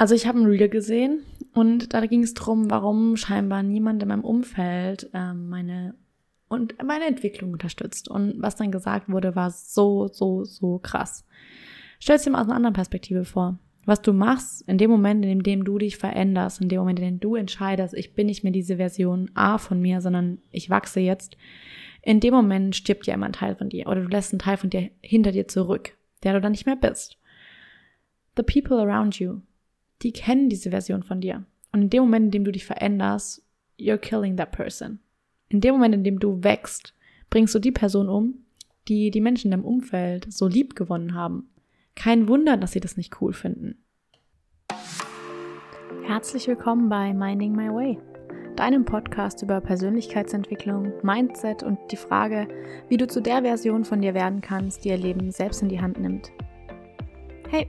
Also ich habe ein Reel gesehen und da ging es darum, warum scheinbar niemand in meinem Umfeld äh, meine und meine Entwicklung unterstützt. Und was dann gesagt wurde, war so, so, so krass. Stell es dir mal aus einer anderen Perspektive vor. Was du machst in dem Moment, in dem du dich veränderst, in dem Moment, in dem du entscheidest, ich bin nicht mehr diese Version A von mir, sondern ich wachse jetzt, in dem Moment stirbt ja immer ein Teil von dir oder du lässt einen Teil von dir hinter dir zurück, der du dann nicht mehr bist. The people around you, die kennen diese Version von dir. Und in dem Moment, in dem du dich veränderst, you're killing that person. In dem Moment, in dem du wächst, bringst du die Person um, die die Menschen in deinem Umfeld so lieb gewonnen haben. Kein Wunder, dass sie das nicht cool finden. Herzlich willkommen bei Minding My Way, deinem Podcast über Persönlichkeitsentwicklung, Mindset und die Frage, wie du zu der Version von dir werden kannst, die ihr Leben selbst in die Hand nimmt. Hey,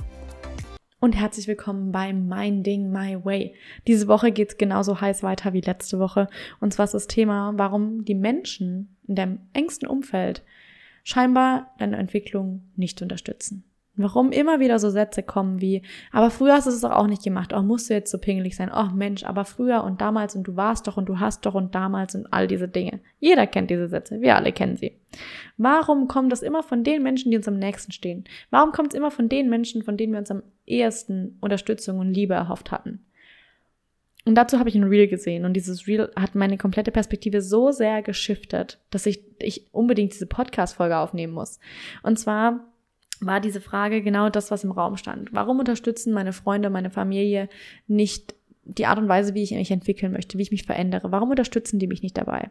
und herzlich willkommen bei Minding My Way. Diese Woche geht's genauso heiß weiter wie letzte Woche. Und zwar ist das Thema, warum die Menschen in deinem engsten Umfeld scheinbar deine Entwicklung nicht unterstützen. Warum immer wieder so Sätze kommen wie, aber früher hast du es doch auch nicht gemacht, oh, musst du jetzt so pingelig sein, oh Mensch, aber früher und damals und du warst doch und du hast doch und damals und all diese Dinge. Jeder kennt diese Sätze, wir alle kennen sie. Warum kommt das immer von den Menschen, die uns am nächsten stehen? Warum kommt es immer von den Menschen, von denen wir uns am ehesten Unterstützung und Liebe erhofft hatten? Und dazu habe ich ein Reel gesehen und dieses Reel hat meine komplette Perspektive so sehr geschiftet, dass ich, ich unbedingt diese Podcast-Folge aufnehmen muss. Und zwar war diese Frage genau das, was im Raum stand. Warum unterstützen meine Freunde, meine Familie nicht die Art und Weise, wie ich mich entwickeln möchte, wie ich mich verändere? Warum unterstützen die mich nicht dabei?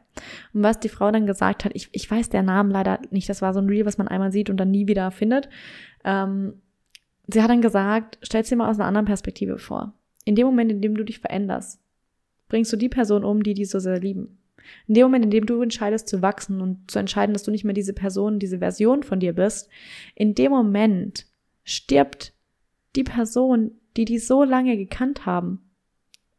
Und was die Frau dann gesagt hat, ich, ich weiß der Namen leider nicht, das war so ein Reel, was man einmal sieht und dann nie wieder findet. Ähm, sie hat dann gesagt, stell dir mal aus einer anderen Perspektive vor. In dem Moment, in dem du dich veränderst, bringst du die Person um, die die so sehr lieben. In dem Moment, in dem du entscheidest zu wachsen und zu entscheiden, dass du nicht mehr diese Person, diese Version von dir bist, in dem Moment stirbt die Person, die die so lange gekannt haben.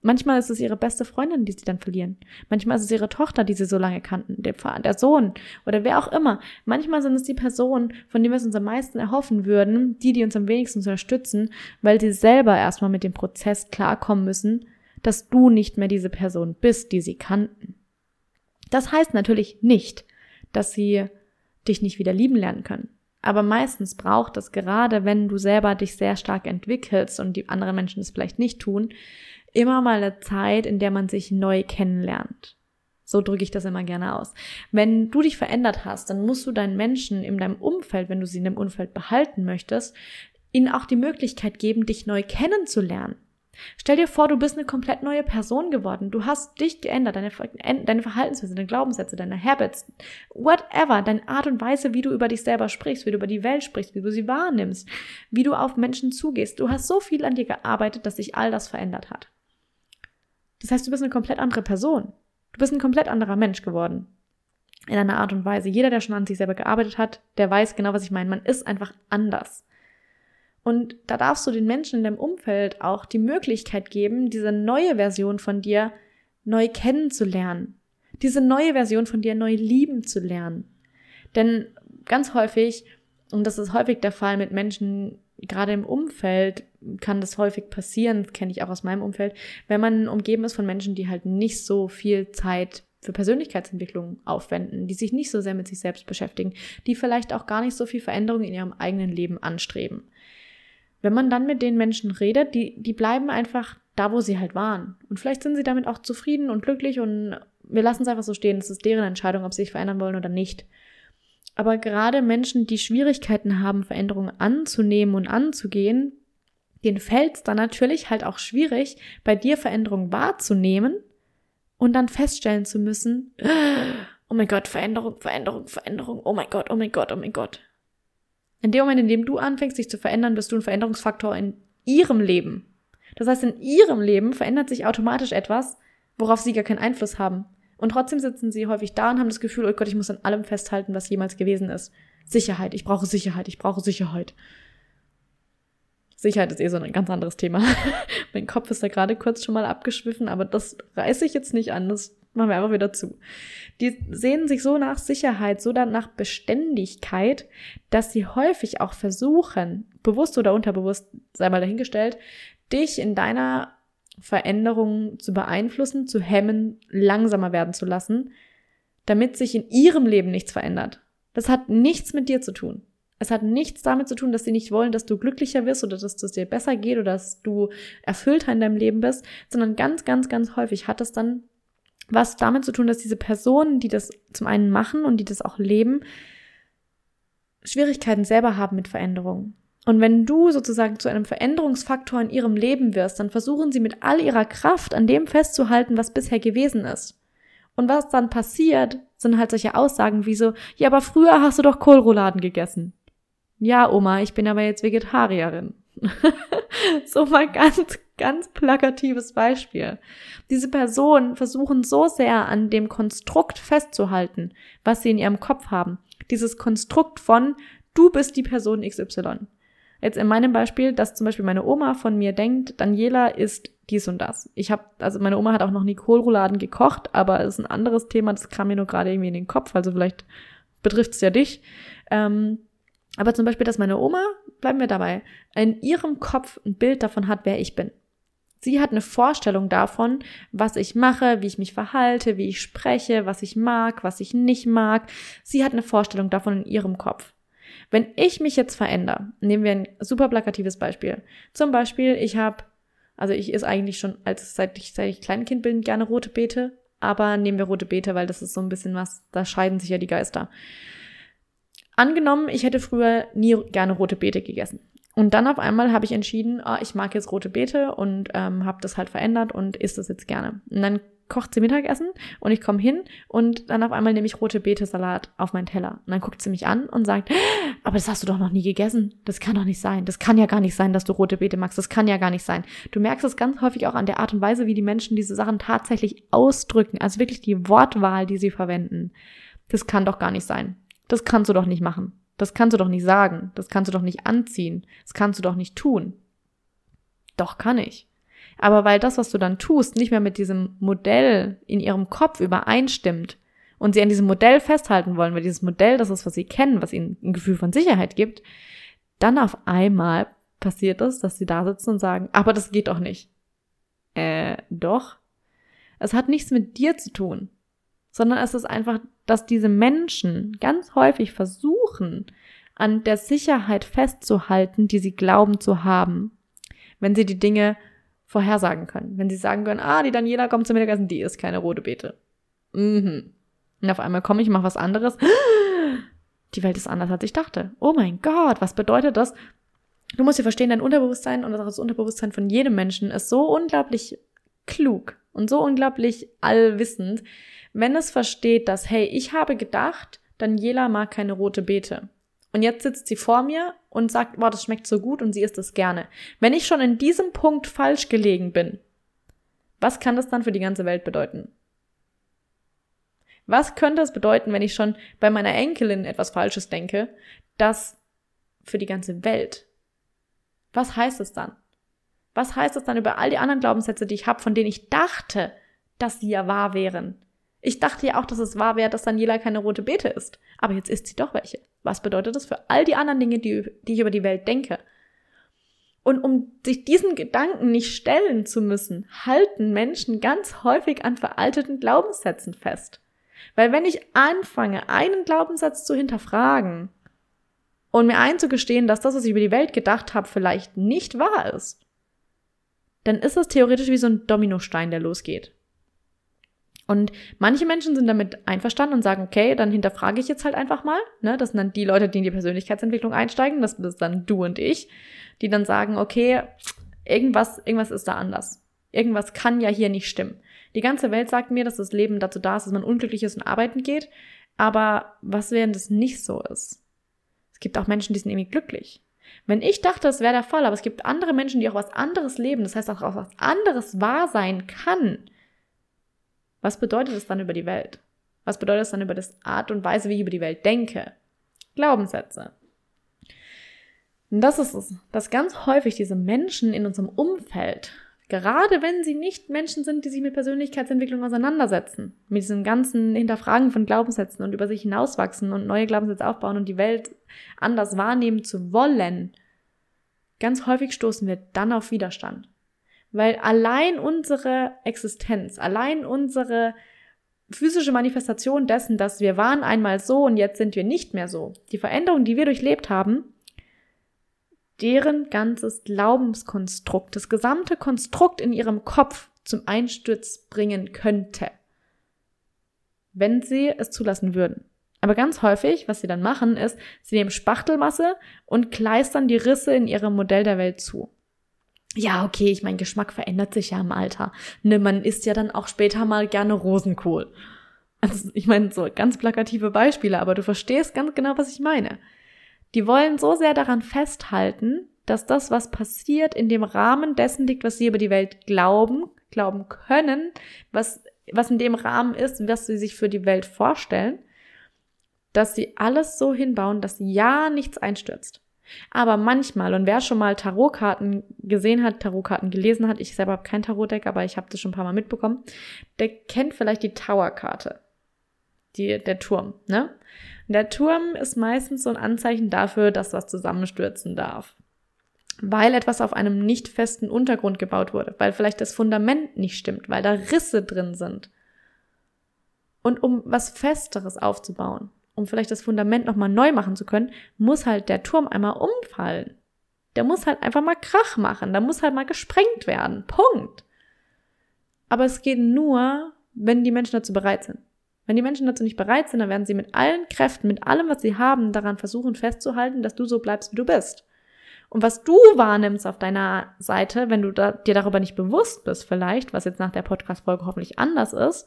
Manchmal ist es ihre beste Freundin, die sie dann verlieren. Manchmal ist es ihre Tochter, die sie so lange kannten, der, der Sohn oder wer auch immer. Manchmal sind es die Personen, von denen wir es uns am meisten erhoffen würden, die, die uns am wenigsten unterstützen, weil sie selber erstmal mit dem Prozess klarkommen müssen, dass du nicht mehr diese Person bist, die sie kannten. Das heißt natürlich nicht, dass sie dich nicht wieder lieben lernen können. Aber meistens braucht es gerade, wenn du selber dich sehr stark entwickelst und die anderen Menschen es vielleicht nicht tun, immer mal eine Zeit, in der man sich neu kennenlernt. So drücke ich das immer gerne aus. Wenn du dich verändert hast, dann musst du deinen Menschen in deinem Umfeld, wenn du sie in dem Umfeld behalten möchtest, ihnen auch die Möglichkeit geben, dich neu kennenzulernen. Stell dir vor, du bist eine komplett neue Person geworden. Du hast dich geändert, deine, deine Verhaltensweise, deine Glaubenssätze, deine Habits, whatever, deine Art und Weise, wie du über dich selber sprichst, wie du über die Welt sprichst, wie du sie wahrnimmst, wie du auf Menschen zugehst. Du hast so viel an dir gearbeitet, dass sich all das verändert hat. Das heißt, du bist eine komplett andere Person. Du bist ein komplett anderer Mensch geworden. In einer Art und Weise. Jeder, der schon an sich selber gearbeitet hat, der weiß genau, was ich meine. Man ist einfach anders. Und da darfst du den Menschen in deinem Umfeld auch die Möglichkeit geben, diese neue Version von dir neu kennenzulernen. Diese neue Version von dir neu lieben zu lernen. Denn ganz häufig, und das ist häufig der Fall mit Menschen, gerade im Umfeld, kann das häufig passieren, kenne ich auch aus meinem Umfeld, wenn man umgeben ist von Menschen, die halt nicht so viel Zeit für Persönlichkeitsentwicklung aufwenden, die sich nicht so sehr mit sich selbst beschäftigen, die vielleicht auch gar nicht so viel Veränderung in ihrem eigenen Leben anstreben wenn man dann mit den Menschen redet, die, die bleiben einfach da, wo sie halt waren. Und vielleicht sind sie damit auch zufrieden und glücklich und wir lassen es einfach so stehen. Es ist deren Entscheidung, ob sie sich verändern wollen oder nicht. Aber gerade Menschen, die Schwierigkeiten haben, Veränderungen anzunehmen und anzugehen, denen fällt es dann natürlich halt auch schwierig, bei dir Veränderungen wahrzunehmen und dann feststellen zu müssen, oh mein Gott, Veränderung, Veränderung, Veränderung, oh mein Gott, oh mein Gott, oh mein Gott. In dem Moment, in dem du anfängst, dich zu verändern, bist du ein Veränderungsfaktor in ihrem Leben. Das heißt, in ihrem Leben verändert sich automatisch etwas, worauf sie gar keinen Einfluss haben. Und trotzdem sitzen sie häufig da und haben das Gefühl, oh Gott, ich muss an allem festhalten, was jemals gewesen ist. Sicherheit, ich brauche Sicherheit, ich brauche Sicherheit. Sicherheit ist eh so ein ganz anderes Thema. mein Kopf ist da gerade kurz schon mal abgeschwiffen, aber das reiße ich jetzt nicht an. Das machen wir einfach wieder zu. Die sehen sich so nach Sicherheit, so dann nach Beständigkeit, dass sie häufig auch versuchen, bewusst oder unterbewusst, sei mal dahingestellt, dich in deiner Veränderung zu beeinflussen, zu hemmen, langsamer werden zu lassen, damit sich in ihrem Leben nichts verändert. Das hat nichts mit dir zu tun. Es hat nichts damit zu tun, dass sie nicht wollen, dass du glücklicher wirst oder dass es dir besser geht oder dass du erfüllter in deinem Leben bist, sondern ganz, ganz, ganz häufig hat es dann was damit zu tun, dass diese Personen, die das zum einen machen und die das auch leben, Schwierigkeiten selber haben mit Veränderungen. Und wenn du sozusagen zu einem Veränderungsfaktor in ihrem Leben wirst, dann versuchen sie mit all ihrer Kraft an dem festzuhalten, was bisher gewesen ist. Und was dann passiert, sind halt solche Aussagen wie so, ja, aber früher hast du doch Kohlrouladen gegessen. Ja, Oma, ich bin aber jetzt Vegetarierin. so mal ganz, ganz plakatives Beispiel. Diese Personen versuchen so sehr an dem Konstrukt festzuhalten, was sie in ihrem Kopf haben. Dieses Konstrukt von, du bist die Person XY. Jetzt in meinem Beispiel, dass zum Beispiel meine Oma von mir denkt, Daniela ist dies und das. Ich habe, also meine Oma hat auch noch nie Kohlrouladen gekocht, aber es ist ein anderes Thema, das kam mir nur gerade irgendwie in den Kopf, also vielleicht betrifft es ja dich. Ähm, aber zum Beispiel, dass meine Oma, bleiben wir dabei, in ihrem Kopf ein Bild davon hat, wer ich bin. Sie hat eine Vorstellung davon, was ich mache, wie ich mich verhalte, wie ich spreche, was ich mag, was ich nicht mag. Sie hat eine Vorstellung davon in ihrem Kopf. Wenn ich mich jetzt verändere, nehmen wir ein super plakatives Beispiel. Zum Beispiel, ich habe, also ich ist eigentlich schon, als seit ich, seit ich Kleinkind bin, gerne rote Beete, aber nehmen wir rote Beete, weil das ist so ein bisschen was, da scheiden sich ja die Geister. Angenommen, ich hätte früher nie gerne rote Beete gegessen. Und dann auf einmal habe ich entschieden, oh, ich mag jetzt rote Beete und ähm, habe das halt verändert und isst das jetzt gerne. Und dann kocht sie Mittagessen und ich komme hin und dann auf einmal nehme ich rote Beete-Salat auf meinen Teller. Und dann guckt sie mich an und sagt, aber das hast du doch noch nie gegessen. Das kann doch nicht sein. Das kann ja gar nicht sein, dass du rote Beete magst. Das kann ja gar nicht sein. Du merkst es ganz häufig auch an der Art und Weise, wie die Menschen diese Sachen tatsächlich ausdrücken. Also wirklich die Wortwahl, die sie verwenden. Das kann doch gar nicht sein. Das kannst du doch nicht machen. Das kannst du doch nicht sagen. Das kannst du doch nicht anziehen. Das kannst du doch nicht tun. Doch kann ich. Aber weil das, was du dann tust, nicht mehr mit diesem Modell in ihrem Kopf übereinstimmt und sie an diesem Modell festhalten wollen, weil dieses Modell das ist, was sie kennen, was ihnen ein Gefühl von Sicherheit gibt, dann auf einmal passiert es, dass sie da sitzen und sagen, aber das geht doch nicht. Äh, doch. Es hat nichts mit dir zu tun sondern es ist einfach, dass diese Menschen ganz häufig versuchen, an der Sicherheit festzuhalten, die sie glauben zu haben, wenn sie die Dinge vorhersagen können. Wenn sie sagen können, ah, die Daniela kommt zum Mittagessen, die ist keine rote Beete. Mhm. Und auf einmal komme ich, mache was anderes. Die Welt ist anders, als ich dachte. Oh mein Gott, was bedeutet das? Du musst dir verstehen, dein Unterbewusstsein und das Unterbewusstsein von jedem Menschen ist so unglaublich klug und so unglaublich allwissend, wenn es versteht, dass, hey, ich habe gedacht, Daniela mag keine rote Beete. Und jetzt sitzt sie vor mir und sagt, boah, das schmeckt so gut und sie isst es gerne. Wenn ich schon in diesem Punkt falsch gelegen bin, was kann das dann für die ganze Welt bedeuten? Was könnte es bedeuten, wenn ich schon bei meiner Enkelin etwas Falsches denke, das für die ganze Welt? Was heißt es dann? Was heißt es dann über all die anderen Glaubenssätze, die ich habe, von denen ich dachte, dass sie ja wahr wären? Ich dachte ja auch, dass es wahr wäre, dass Daniela keine rote Beete ist. Aber jetzt isst sie doch welche. Was bedeutet das für all die anderen Dinge, die, die ich über die Welt denke? Und um sich diesen Gedanken nicht stellen zu müssen, halten Menschen ganz häufig an veralteten Glaubenssätzen fest. Weil wenn ich anfange, einen Glaubenssatz zu hinterfragen und mir einzugestehen, dass das, was ich über die Welt gedacht habe, vielleicht nicht wahr ist, dann ist das theoretisch wie so ein Dominostein, der losgeht. Und manche Menschen sind damit einverstanden und sagen, okay, dann hinterfrage ich jetzt halt einfach mal. Ne? Das sind dann die Leute, die in die Persönlichkeitsentwicklung einsteigen. Das ist dann du und ich, die dann sagen, okay, irgendwas, irgendwas ist da anders. Irgendwas kann ja hier nicht stimmen. Die ganze Welt sagt mir, dass das Leben dazu da ist, dass man unglücklich ist und arbeiten geht. Aber was, wenn das nicht so ist? Es gibt auch Menschen, die sind irgendwie glücklich. Wenn ich dachte, das wäre der Fall, aber es gibt andere Menschen, die auch was anderes leben, das heißt auch was anderes wahr sein kann, was bedeutet das dann über die Welt? Was bedeutet das dann über das Art und Weise, wie ich über die Welt denke? Glaubenssätze. Und das ist es, dass ganz häufig diese Menschen in unserem Umfeld, gerade wenn sie nicht Menschen sind, die sich mit Persönlichkeitsentwicklung auseinandersetzen, mit diesem ganzen Hinterfragen von Glaubenssätzen und über sich hinauswachsen und neue Glaubenssätze aufbauen und die Welt anders wahrnehmen zu wollen, ganz häufig stoßen wir dann auf Widerstand. Weil allein unsere Existenz, allein unsere physische Manifestation dessen, dass wir waren einmal so und jetzt sind wir nicht mehr so, die Veränderung, die wir durchlebt haben, deren ganzes Glaubenskonstrukt, das gesamte Konstrukt in ihrem Kopf zum Einsturz bringen könnte, wenn sie es zulassen würden. Aber ganz häufig, was sie dann machen, ist, sie nehmen Spachtelmasse und kleistern die Risse in ihrem Modell der Welt zu. Ja, okay, ich mein Geschmack verändert sich ja im Alter. Ne, man isst ja dann auch später mal gerne Rosenkohl. Also, ich meine, so ganz plakative Beispiele, aber du verstehst ganz genau, was ich meine. Die wollen so sehr daran festhalten, dass das, was passiert, in dem Rahmen dessen liegt, was sie über die Welt glauben, glauben können, was, was in dem Rahmen ist, was sie sich für die Welt vorstellen, dass sie alles so hinbauen, dass ja nichts einstürzt. Aber manchmal, und wer schon mal Tarotkarten gesehen hat, Tarotkarten gelesen hat, ich selber habe kein Tarotdeck, aber ich habe das schon ein paar Mal mitbekommen, der kennt vielleicht die Tower-Karte. Die, der Turm, ne? Der Turm ist meistens so ein Anzeichen dafür, dass was zusammenstürzen darf. Weil etwas auf einem nicht festen Untergrund gebaut wurde, weil vielleicht das Fundament nicht stimmt, weil da Risse drin sind. Und um was Festeres aufzubauen, um vielleicht das Fundament nochmal neu machen zu können, muss halt der Turm einmal umfallen. Der muss halt einfach mal Krach machen, da muss halt mal gesprengt werden. Punkt. Aber es geht nur, wenn die Menschen dazu bereit sind. Wenn die Menschen dazu nicht bereit sind, dann werden sie mit allen Kräften, mit allem, was sie haben, daran versuchen festzuhalten, dass du so bleibst, wie du bist. Und was du wahrnimmst auf deiner Seite, wenn du da, dir darüber nicht bewusst bist, vielleicht, was jetzt nach der Podcast-Folge hoffentlich anders ist,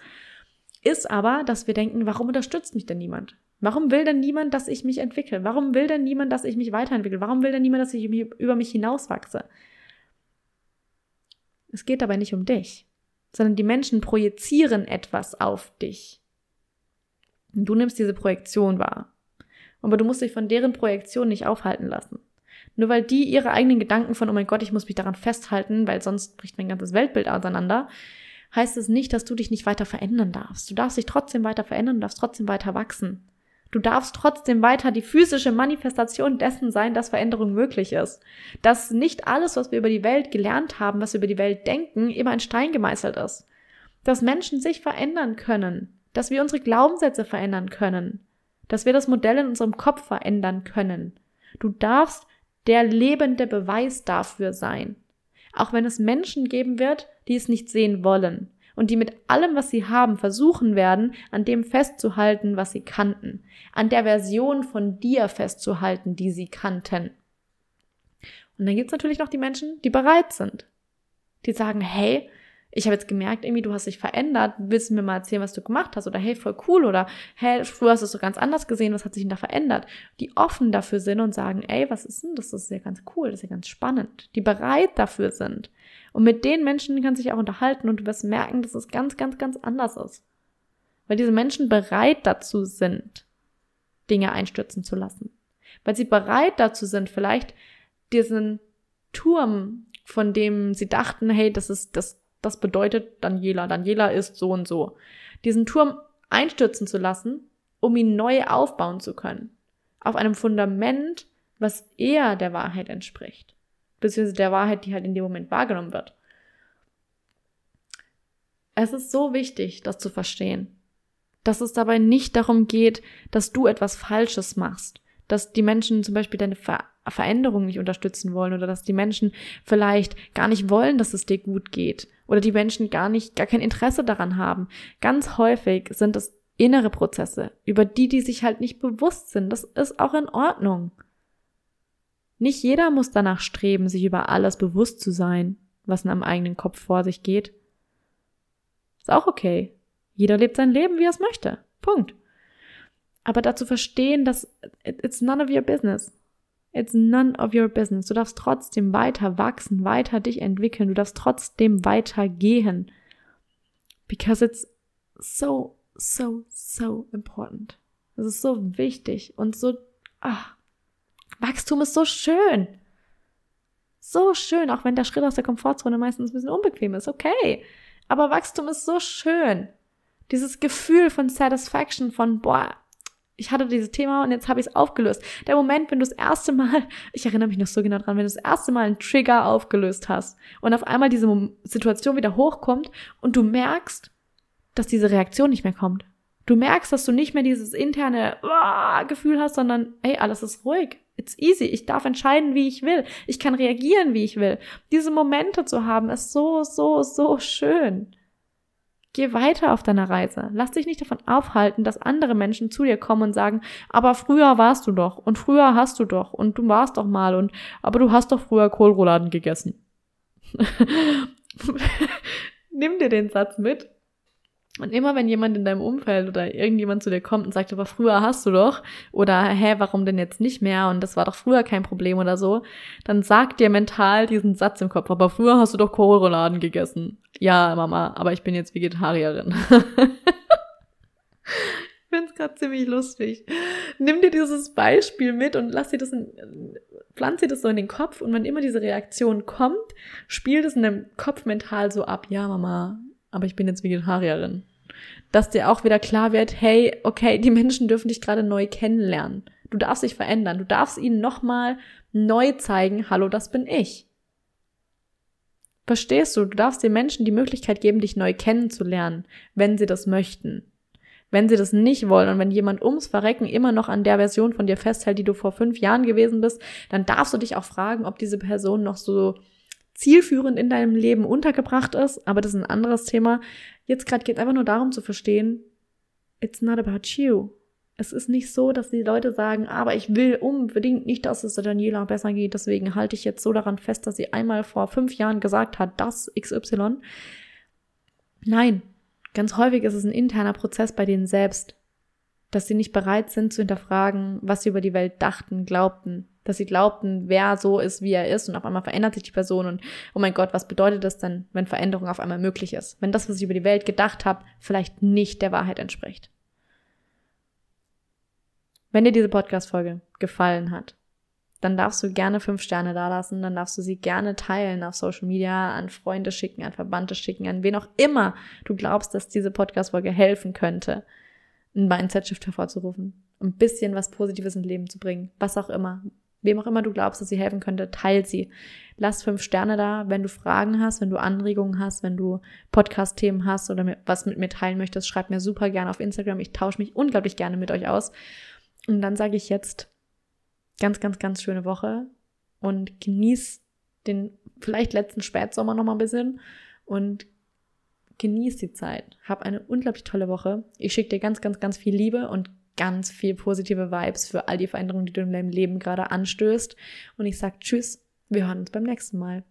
ist aber, dass wir denken, warum unterstützt mich denn niemand? Warum will denn niemand, dass ich mich entwickle? Warum will denn niemand, dass ich mich weiterentwickle? Warum will denn niemand, dass ich über mich hinauswachse? Es geht dabei nicht um dich, sondern die Menschen projizieren etwas auf dich. Und du nimmst diese Projektion wahr. Aber du musst dich von deren Projektion nicht aufhalten lassen. Nur weil die ihre eigenen Gedanken von, oh mein Gott, ich muss mich daran festhalten, weil sonst bricht mein ganzes Weltbild auseinander, heißt es nicht, dass du dich nicht weiter verändern darfst. Du darfst dich trotzdem weiter verändern, du darfst trotzdem weiter wachsen. Du darfst trotzdem weiter die physische Manifestation dessen sein, dass Veränderung möglich ist. Dass nicht alles, was wir über die Welt gelernt haben, was wir über die Welt denken, immer in Stein gemeißelt ist. Dass Menschen sich verändern können dass wir unsere Glaubenssätze verändern können, dass wir das Modell in unserem Kopf verändern können. Du darfst der lebende Beweis dafür sein. Auch wenn es Menschen geben wird, die es nicht sehen wollen und die mit allem, was sie haben, versuchen werden, an dem festzuhalten, was sie kannten, an der Version von dir festzuhalten, die sie kannten. Und dann gibt es natürlich noch die Menschen, die bereit sind, die sagen, hey, ich habe jetzt gemerkt, irgendwie, du hast dich verändert, willst du mir mal erzählen, was du gemacht hast? Oder hey, voll cool. Oder hey, früher hast du es so ganz anders gesehen, was hat sich denn da verändert? Die offen dafür sind und sagen, ey, was ist denn das? Das ist ja ganz cool, das ist ja ganz spannend. Die bereit dafür sind. Und mit den Menschen kannst du dich auch unterhalten und du wirst merken, dass es ganz, ganz, ganz anders ist. Weil diese Menschen bereit dazu sind, Dinge einstürzen zu lassen. Weil sie bereit dazu sind, vielleicht diesen Turm, von dem sie dachten, hey, das ist das das bedeutet Daniela. Daniela ist so und so. Diesen Turm einstürzen zu lassen, um ihn neu aufbauen zu können. Auf einem Fundament, was eher der Wahrheit entspricht. Beziehungsweise der Wahrheit, die halt in dem Moment wahrgenommen wird. Es ist so wichtig, das zu verstehen. Dass es dabei nicht darum geht, dass du etwas Falsches machst. Dass die Menschen zum Beispiel deine Ver Veränderung nicht unterstützen wollen oder dass die Menschen vielleicht gar nicht wollen, dass es dir gut geht oder die Menschen gar nicht, gar kein Interesse daran haben. Ganz häufig sind es innere Prozesse, über die die sich halt nicht bewusst sind. Das ist auch in Ordnung. Nicht jeder muss danach streben, sich über alles bewusst zu sein, was in einem eigenen Kopf vor sich geht. Ist auch okay. Jeder lebt sein Leben, wie er es möchte. Punkt. Aber dazu verstehen, dass it's none of your business. It's none of your business. Du darfst trotzdem weiter wachsen, weiter dich entwickeln. Du darfst trotzdem weiter gehen. Because it's so, so, so important. Es ist so wichtig und so, ach, Wachstum ist so schön. So schön, auch wenn der Schritt aus der Komfortzone meistens ein bisschen unbequem ist. Okay. Aber Wachstum ist so schön. Dieses Gefühl von Satisfaction, von, boah, ich hatte dieses Thema und jetzt habe ich es aufgelöst. Der Moment, wenn du das erste Mal, ich erinnere mich noch so genau dran, wenn du das erste Mal einen Trigger aufgelöst hast und auf einmal diese Situation wieder hochkommt und du merkst, dass diese Reaktion nicht mehr kommt. Du merkst, dass du nicht mehr dieses interne oh, Gefühl hast, sondern hey, alles ist ruhig. It's easy. Ich darf entscheiden, wie ich will. Ich kann reagieren, wie ich will. Diese Momente zu haben, ist so, so, so schön. Geh weiter auf deiner Reise. Lass dich nicht davon aufhalten, dass andere Menschen zu dir kommen und sagen, aber früher warst du doch und früher hast du doch und du warst doch mal und aber du hast doch früher Kohlrouladen gegessen. Nimm dir den Satz mit und immer wenn jemand in deinem Umfeld oder irgendjemand zu dir kommt und sagt, aber früher hast du doch, oder hä, warum denn jetzt nicht mehr und das war doch früher kein Problem oder so, dann sag dir mental diesen Satz im Kopf, aber früher hast du doch Kohlrouladen gegessen. Ja, Mama, aber ich bin jetzt Vegetarierin. ich find's gerade ziemlich lustig. Nimm dir dieses Beispiel mit und lass dir das in, pflanz dir das so in den Kopf und wenn immer diese Reaktion kommt, spiel das in deinem Kopf mental so ab, ja, Mama, aber ich bin jetzt Vegetarierin. Dass dir auch wieder klar wird, hey, okay, die Menschen dürfen dich gerade neu kennenlernen. Du darfst dich verändern. Du darfst ihnen nochmal neu zeigen, hallo, das bin ich. Verstehst du? Du darfst den Menschen die Möglichkeit geben, dich neu kennenzulernen, wenn sie das möchten. Wenn sie das nicht wollen und wenn jemand ums Verrecken immer noch an der Version von dir festhält, die du vor fünf Jahren gewesen bist, dann darfst du dich auch fragen, ob diese Person noch so zielführend in deinem Leben untergebracht ist, aber das ist ein anderes Thema. Jetzt gerade geht es einfach nur darum zu verstehen, it's not about you. Es ist nicht so, dass die Leute sagen, aber ich will unbedingt nicht, dass es der Daniela besser geht, deswegen halte ich jetzt so daran fest, dass sie einmal vor fünf Jahren gesagt hat, das XY. Nein, ganz häufig ist es ein interner Prozess bei denen selbst, dass sie nicht bereit sind zu hinterfragen, was sie über die Welt dachten, glaubten, dass sie glaubten, wer so ist, wie er ist und auf einmal verändert sich die Person und oh mein Gott, was bedeutet das denn, wenn Veränderung auf einmal möglich ist? Wenn das, was ich über die Welt gedacht habe, vielleicht nicht der Wahrheit entspricht. Wenn dir diese Podcast-Folge gefallen hat, dann darfst du gerne fünf Sterne dalassen, dann darfst du sie gerne teilen auf Social Media, an Freunde schicken, an Verbannte schicken, an wen auch immer du glaubst, dass diese Podcast-Folge helfen könnte, ein Mindset-Shift hervorzurufen, ein bisschen was Positives ins Leben zu bringen, was auch immer, wem auch immer du glaubst, dass sie helfen könnte, teil sie. Lass fünf Sterne da, wenn du Fragen hast, wenn du Anregungen hast, wenn du Podcast-Themen hast oder was mit mir teilen möchtest, schreib mir super gerne auf Instagram. Ich tausche mich unglaublich gerne mit euch aus. Und dann sage ich jetzt ganz, ganz, ganz schöne Woche und genieß den vielleicht letzten Spätsommer noch mal ein bisschen und genieß die Zeit. Hab eine unglaublich tolle Woche. Ich schicke dir ganz, ganz, ganz viel Liebe und ganz viel positive Vibes für all die Veränderungen, die du in deinem Leben gerade anstößt. Und ich sage Tschüss, wir hören uns beim nächsten Mal.